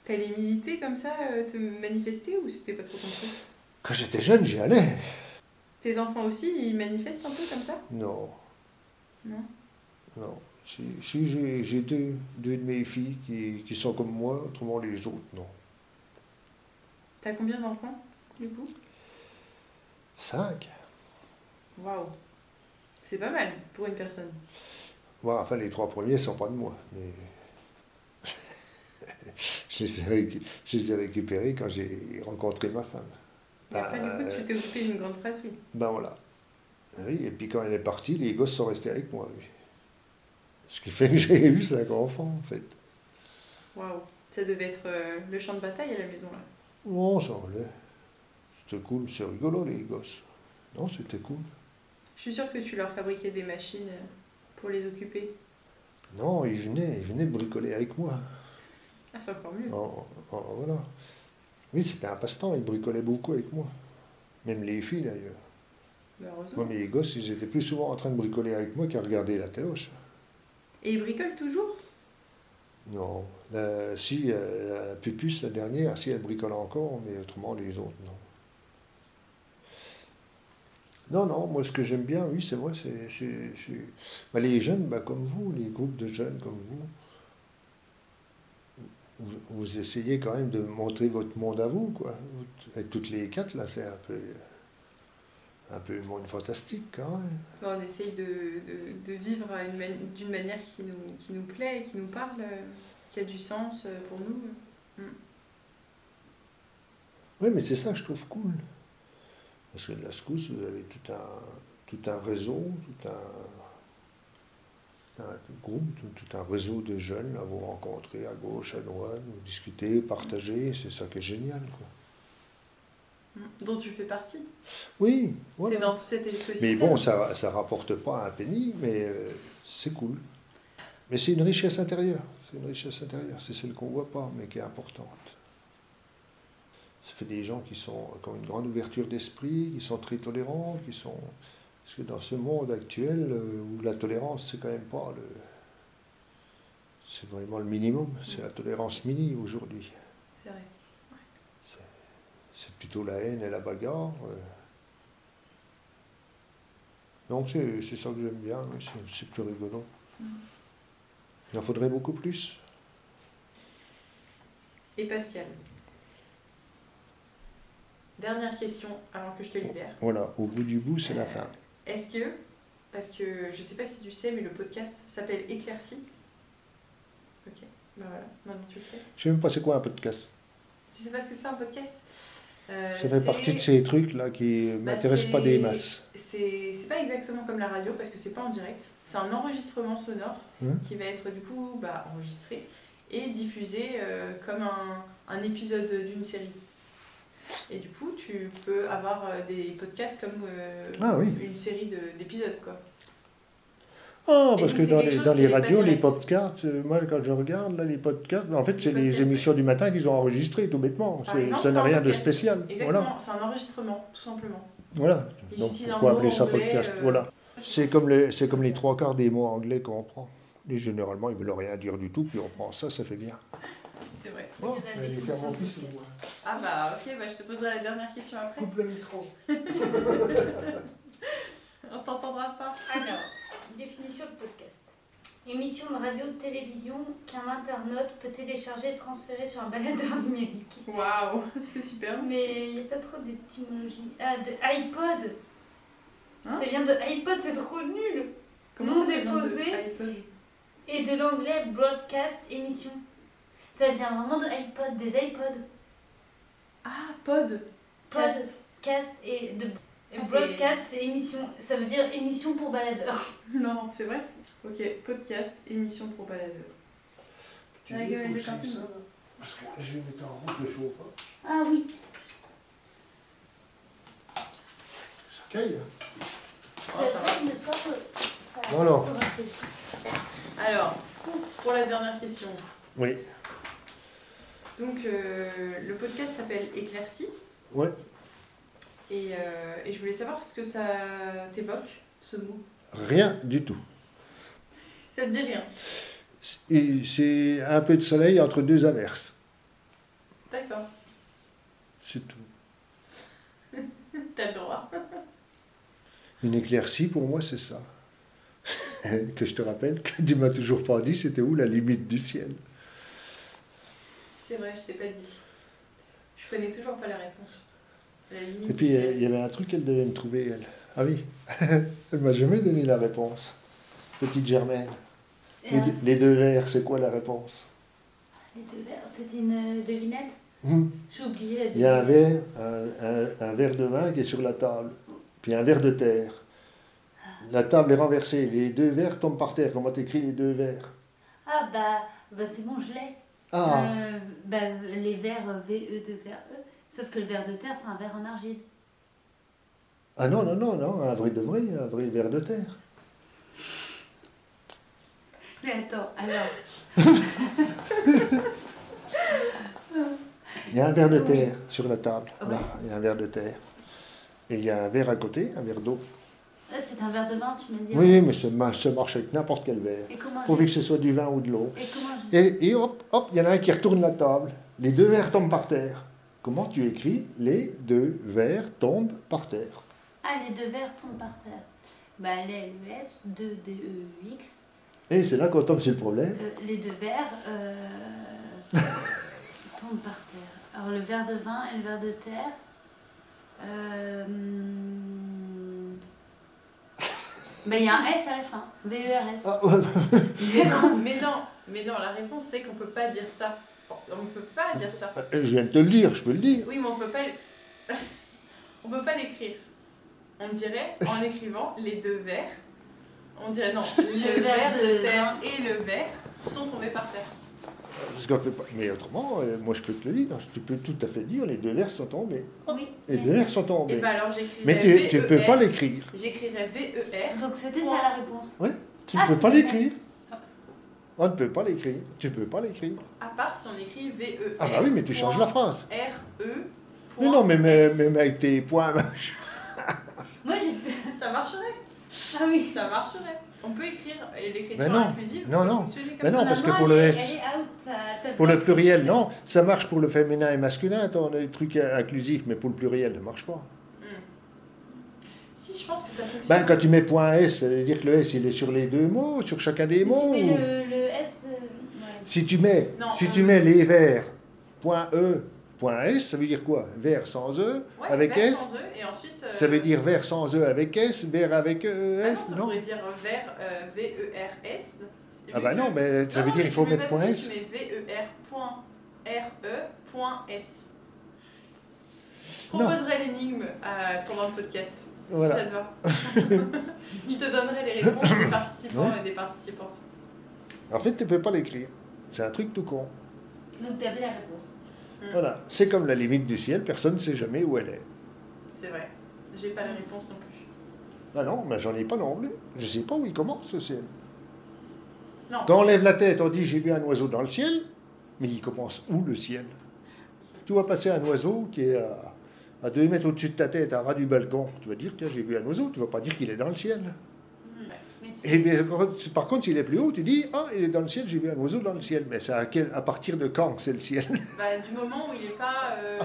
Speaker 1: T'allais militer comme ça, euh, te manifester ou c'était pas trop compris
Speaker 2: Quand j'étais jeune, j'y allais.
Speaker 1: Tes enfants aussi, ils manifestent un peu comme ça?
Speaker 2: Non.
Speaker 1: Non?
Speaker 2: Non. Si, j'ai deux, deux de mes filles qui, qui sont comme moi, autrement les autres, non.
Speaker 1: T'as combien d'enfants, du coup?
Speaker 2: Cinq.
Speaker 1: Waouh C'est pas mal pour une personne.
Speaker 2: Ouais, enfin, les trois premiers sont pas de moi, mais. Je, les ai récupérés quand j'ai rencontré ma femme.
Speaker 1: Et après, du coup, tu t'es occupé d'une grande fratrie.
Speaker 2: Ben voilà. Oui, et puis quand elle est partie, les gosses sont restés avec moi. Ce qui fait que j'ai eu cinq enfants, en fait.
Speaker 1: Waouh Ça devait être euh, le champ de bataille à la maison, là.
Speaker 2: Non, ça allait. C'était cool, c'est rigolo, les gosses. Non, c'était cool.
Speaker 1: Je suis sûre que tu leur fabriquais des machines euh, pour les occuper.
Speaker 2: Non, ils venaient, ils venaient bricoler avec moi.
Speaker 1: Ah, c'est encore mieux.
Speaker 2: voilà. Oui, c'était un passe-temps, ils bricolaient beaucoup avec moi. Même les filles d'ailleurs.
Speaker 1: Bah,
Speaker 2: moi, mes gosses, ils étaient plus souvent en train de bricoler avec moi qu'à regarder la téloche.
Speaker 1: Et ils bricolent toujours?
Speaker 2: Non. si, euh, la Pupus, la dernière, si elle bricole encore, mais autrement les autres, non. Non, non, moi ce que j'aime bien, oui, c'est vrai, c'est bah, les jeunes bah, comme vous, les groupes de jeunes comme vous, vous, essayez quand même de montrer votre monde à vous, quoi. Avec toutes les quatre, là, c'est un peu un peu monde fantastique quand même.
Speaker 1: on essaye de, de, vivre d'une manière qui nous, qui nous plaît, qui nous parle, qui a du sens pour nous. Mm.
Speaker 2: Oui, mais c'est ça que je trouve cool. Parce que de la secousse, vous avez tout un, tout un réseau, tout un, groupe, tout, un réseau de jeunes à vous rencontrer à gauche, à droite, vous discuter, partager, c'est ça qui est génial. Quoi.
Speaker 1: Mm. Dont tu fais partie.
Speaker 2: Oui, voilà.
Speaker 1: dans tout cet
Speaker 2: Mais bon, ça ne rapporte pas un penny, mais euh, c'est cool. Mais c'est une richesse intérieure. C'est une richesse intérieure. C'est celle qu'on ne voit pas, mais qui est importante. Ça fait des gens qui, sont, qui ont une grande ouverture d'esprit, qui sont très tolérants, qui sont. Parce que dans ce monde actuel euh, où la tolérance, c'est quand même pas le. C'est vraiment le minimum, c'est la tolérance mini aujourd'hui.
Speaker 1: C'est vrai.
Speaker 2: C'est plutôt la haine et la bagarre. Donc c'est ça que j'aime bien, c'est plus rigolo. Mm. Il en faudrait beaucoup plus.
Speaker 1: Et Pascal Dernière question avant que je te libère.
Speaker 2: Voilà, au bout du bout, c'est la fin.
Speaker 1: Est-ce que, parce que je ne sais pas si tu sais, mais le podcast s'appelle Éclairci. Ok, ben voilà, maintenant tu le sais.
Speaker 2: Je sais même pas c'est quoi un podcast.
Speaker 1: Tu sais pas ce que c'est un podcast?
Speaker 2: Euh, Ça fait partie de ces trucs là qui ne bah, m'intéressent pas des masses.
Speaker 1: C'est pas exactement comme la radio parce que c'est pas en direct. C'est un enregistrement sonore hein? qui va être du coup bah, enregistré et diffusé euh, comme un, un épisode d'une série. Et du coup, tu peux avoir euh, des podcasts comme euh,
Speaker 2: ah
Speaker 1: une série d'épisodes, quoi.
Speaker 2: Ah, parce que dans les, dans les radios, les podcasts, euh, moi quand je regarde là, les podcasts, en fait c'est les émissions du matin qu'ils ont enregistrées tout bêtement. ça n'a rien de spécial.
Speaker 1: Exactement, c'est un enregistrement, tout simplement.
Speaker 2: Voilà, donc pourquoi appeler ça podcast Voilà. C'est comme, les, comme les trois quarts des mots anglais qu'on prend. Et généralement, ils ne veulent rien dire du tout, puis on prend ça, ça fait bien.
Speaker 1: C'est vrai.
Speaker 2: Bon, je vais aller faire mon pisse moi.
Speaker 1: Ah bah ok, bah, je te poserai la dernière question après.
Speaker 2: Coupe le micro.
Speaker 1: On t'entendra pas.
Speaker 3: Alors, définition de podcast. Émission de radio-télévision qu'un internaute peut télécharger et transférer sur un baladeur numérique.
Speaker 1: Waouh, c'est super.
Speaker 3: Mais il n'y a pas trop d'étymologie. Ah, de iPod
Speaker 1: Hein
Speaker 3: Ça vient de iPod, c'est trop nul
Speaker 1: Comment
Speaker 3: Nom
Speaker 1: ça, ça vient de
Speaker 3: déposé.
Speaker 1: iPod?
Speaker 3: Et de l'anglais broadcast émission. Ça vient vraiment de iPod, des iPods.
Speaker 1: Ah, pod. Cast.
Speaker 3: Podcast et de et
Speaker 1: Ah, c'est-
Speaker 3: broadcast, c'est émission. Ça veut dire émission pour baladeur.
Speaker 1: Non, c'est vrai Ok, podcast, émission pour baladeur.
Speaker 2: Tu veux
Speaker 1: ouais,
Speaker 2: pousser
Speaker 1: d'accord.
Speaker 2: ça Parce que je vais mettre en route le chauffeur.
Speaker 3: Ah oui.
Speaker 2: Ça caille.
Speaker 1: Oh, ça va.
Speaker 3: le soir, ça,
Speaker 2: Voilà.
Speaker 3: ça va.
Speaker 1: Alors, pour la dernière question.
Speaker 2: Oui.
Speaker 1: Donc, euh, le podcast s'appelle Éclaircie.
Speaker 2: Ouais.
Speaker 1: Et, euh, et je voulais savoir ce que ça t'évoque, ce mot.
Speaker 2: Rien du tout.
Speaker 1: Ça te dit rien
Speaker 2: Et C'est un peu de soleil entre deux averses.
Speaker 1: D'accord.
Speaker 2: C'est tout.
Speaker 1: T'as le droit.
Speaker 2: Une éclaircie, pour moi, c'est ça. que je te rappelle que tu m'as toujours pas dit c'était où la limite du ciel.
Speaker 1: C'est vrai, je t'ai pas dit. Je connais toujours pas la réponse. La limite
Speaker 2: Et puis, il y avait un truc qu'elle devait me trouver, elle. Ah oui, elle m'a jamais donné la réponse. Petite Germaine. Les, deux- les deux verres, c'est quoi la réponse?
Speaker 3: Les deux verres, c'est une euh, devinette?
Speaker 2: Hum.
Speaker 3: J'ai oublié la
Speaker 2: Il y a un
Speaker 3: devinette.
Speaker 2: verre, un, un- un verre de vin qui est sur la table, puis un verre de terre. La table est renversée, les deux verres tombent par terre. Comment t'écris les deux verres
Speaker 3: Ah bah, bah c'est bon, je l'ai.
Speaker 2: Ah,
Speaker 3: Euh, bah, les verres euh, VE2RE. Sauf que le verre de terre, c'est un verre en argile.
Speaker 2: ah non, non, non, non, un vrai de vrai, un vrai verre de terre.
Speaker 3: Mais attends, alors.
Speaker 2: Il y a un verre de
Speaker 3: Oui.
Speaker 2: terre sur la table. Là, il y a un verre de terre. Et il y a un verre à côté, un verre d'eau.
Speaker 3: Là, c'est un verre de vin, tu me dis.
Speaker 2: Oui, mais ça ma- ça marche avec n'importe quel verre.
Speaker 3: Et
Speaker 2: Pourvu que ce soit du vin ou de l'eau.
Speaker 3: Et
Speaker 2: Et, et hop, hop, il y en a un qui retourne la table. Les deux verres tombent par terre. Comment tu écris les deux verres tombent par terre
Speaker 3: Ah, les deux verres tombent par terre. Bah, les LES, 2 DEUX.
Speaker 2: Et c'est là qu'on tombe sur le problème.
Speaker 3: Euh, les deux verres euh, tombent par terre. Alors, le verre de vin et le verre de terre. Euh, bah, il y a un S à la fin. V-E-R-S.
Speaker 2: Ah, ouais.
Speaker 1: Mais non, mais non, la réponse c'est qu'on peut pas dire ça. On peut pas dire ça.
Speaker 2: je viens de te le dire, je peux le dire.
Speaker 1: Oui, mais on peut pas. on peut pas l'écrire. On dirait en écrivant les deux vers. On dirait non, le, verre de,
Speaker 3: de
Speaker 1: terre
Speaker 3: vin.
Speaker 1: et le verre sont tombés par terre.
Speaker 2: Mais autrement, euh, moi je peux te le dire. Tu peux tout à fait dire les deux verres sont tombés.
Speaker 3: Oui.
Speaker 2: Les deux verres sont
Speaker 1: Et
Speaker 2: tombés.
Speaker 1: bah alors j'écrirais
Speaker 2: Mais tu, tu peux pas l'écrire.
Speaker 1: J'écrirais V-E-R.
Speaker 3: Donc, c'était ça la réponse.
Speaker 2: Tu
Speaker 3: Ah,
Speaker 2: ne peux pas l'écrire. On ne peut pas l'écrire. Tu peux pas l'écrire.
Speaker 1: À part si on écrit V-E-R.
Speaker 2: Ah bah oui, mais tu changes la phrase.
Speaker 1: R-E.
Speaker 2: Mais non, mais, mais, mais avec tes points.
Speaker 3: Moi, j'ai.
Speaker 1: Ça marcherait.
Speaker 3: Ah oui.
Speaker 1: Ça marcherait. On peut écrire l'écriture
Speaker 2: Mais non.
Speaker 1: inclusive.
Speaker 2: Non, non. Mais non, parce que pour le S-
Speaker 3: t'as
Speaker 2: Pour le pluriel, non. Ça marche pour le féminin et masculin, on a des trucs inclusifs, mais pour le pluriel, ça ne marche pas.
Speaker 1: Si, je pense que ça fonctionne.
Speaker 2: Ben, quand tu mets point S, ça veut dire que le S, il est sur les deux mots, sur chacun des
Speaker 3: Tu
Speaker 2: mots.
Speaker 3: mets le, le S. euh, ouais.
Speaker 2: Si tu mets,
Speaker 1: Non,
Speaker 2: si
Speaker 1: on-
Speaker 2: tu mets les vers, point E, point S, ça veut dire quoi? Sans E,
Speaker 1: Ouais,
Speaker 2: avec
Speaker 1: vers
Speaker 2: S?
Speaker 1: sans E, et ensuite. euh,
Speaker 2: Ça veut dire vers sans E avec S, vers avec E,
Speaker 1: Ah non,
Speaker 2: S,
Speaker 1: ça
Speaker 2: non?
Speaker 1: pourrait dire vers euh, V-E-R-S.
Speaker 2: Ah
Speaker 1: Vu
Speaker 2: bah
Speaker 1: que-
Speaker 2: non, mais ça
Speaker 1: Non,
Speaker 2: veut dire
Speaker 1: mais
Speaker 2: il faut
Speaker 1: tu mets
Speaker 2: mettre point S.
Speaker 1: Tu mets V-E-R.R-E.S. Je
Speaker 2: Non.
Speaker 1: proposerai l'énigme euh, pendant le podcast.
Speaker 2: Voilà.
Speaker 1: Si ça te va. Je te donnerai les réponses des participants
Speaker 2: Ouais.
Speaker 1: et des participantes.
Speaker 2: En fait, tu peux pas l'écrire. C'est un truc tout con.
Speaker 3: Donc, tu avais la réponse.
Speaker 2: Voilà. C'est comme la limite du ciel, personne ne sait jamais où elle est.
Speaker 1: C'est vrai. J'ai pas la réponse non plus.
Speaker 2: Ah non, mais j'en ai pas non plus. Je sais pas où il commence le ciel.
Speaker 1: Non.
Speaker 2: Quand on lève la tête, on dit j'ai vu un oiseau dans le ciel, mais il commence où le ciel? Tu vois passer un oiseau qui est à, à 2 mètres au-dessus de ta tête, à ras du balcon. Tu vas dire, tiens, j'ai vu un oiseau, tu vas pas dire qu'il est dans le ciel. Et par contre, s'il est plus haut, tu dis Ah, il est dans le ciel, j'ai vu un oiseau dans le ciel. Mais c'est à, quel, à partir de quand c'est le ciel?
Speaker 1: Bah, Du moment où il n'est pas. Euh,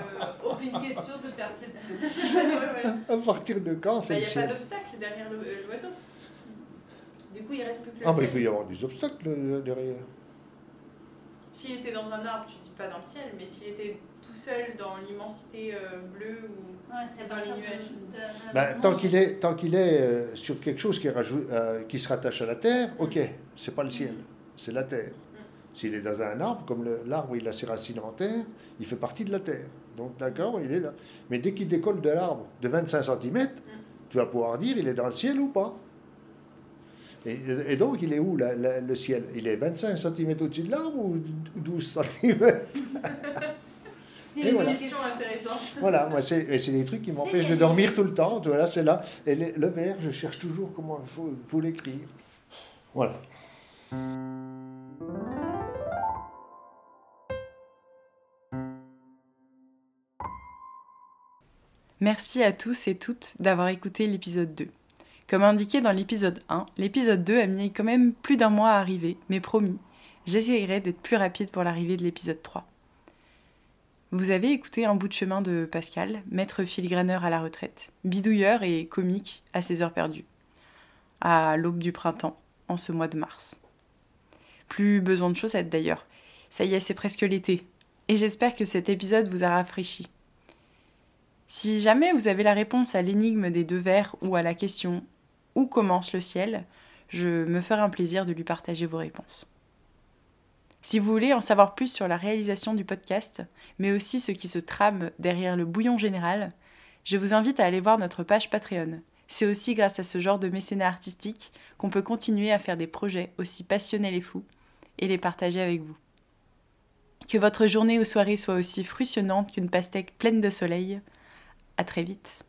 Speaker 3: aucune question de perception.
Speaker 2: À partir de quand c'est
Speaker 1: bah,
Speaker 2: le ciel
Speaker 1: Il n'y a pas d'obstacle derrière l'oiseau. Du coup, il reste plus que le
Speaker 2: ah,
Speaker 1: ciel.
Speaker 2: Ah, mais il peut y avoir des obstacles euh, derrière.
Speaker 1: S'il était dans un arbre, tu dis pas dans le ciel, mais s'il était tout seul dans l'immensité euh, bleue ou dans les nuages.
Speaker 2: Bah, tant qu'il est, tant qu'il est euh, sur quelque chose qui, rajoute, euh, qui se rattache à la terre, mm. ok, c'est pas le ciel, c'est la terre. Mm. S'il est dans un arbre, comme l'arbre il a ses racines en terre, il fait partie de la terre. Donc d'accord, il est là. Mais dès qu'il décolle de l'arbre de 25 cm, mm. tu vas pouvoir dire il est dans le ciel ou pas. Et, donc, il est où le ciel? Il est 25 cm au-dessus de l'arbre ou 12 cm
Speaker 1: C'est une question intéressante.
Speaker 2: Voilà, moi, c'est des trucs qui m'empêchent de dormir tout le temps. Voilà, c'est là. Et le, verre, je cherche toujours comment il faut, faut l'écrire. Voilà.
Speaker 1: Merci à tous et toutes d'avoir écouté l'épisode 2. Comme indiqué dans l'épisode 1, l'épisode 2 a mis quand même plus d'un mois à arriver, mais promis, j'essayerai d'être plus rapide pour l'arrivée de l'épisode 3. Vous avez écouté un bout de chemin de Pascal, maître filigraneur à la retraite, bidouilleur et comique à ses heures perdues, à l'aube du printemps, en ce mois de mars. Plus besoin de chaussettes d'ailleurs. Ça y est, c'est presque l'été. Et j'espère que cet épisode vous a rafraîchi. Si jamais vous avez la réponse à l'énigme des deux vers ou à la question où commence le ciel, je me ferai un plaisir de lui partager vos réponses. Si vous voulez en savoir plus sur la réalisation du podcast, mais aussi ce qui se trame derrière le bouillon général, je vous invite à aller voir notre page Patreon. C'est aussi grâce à ce genre de mécénat artistique qu'on peut continuer à faire des projets aussi passionnels et fous et les partager avec vous. Que votre journée ou soirée soit aussi frustrante qu'une pastèque pleine de soleil. À très vite.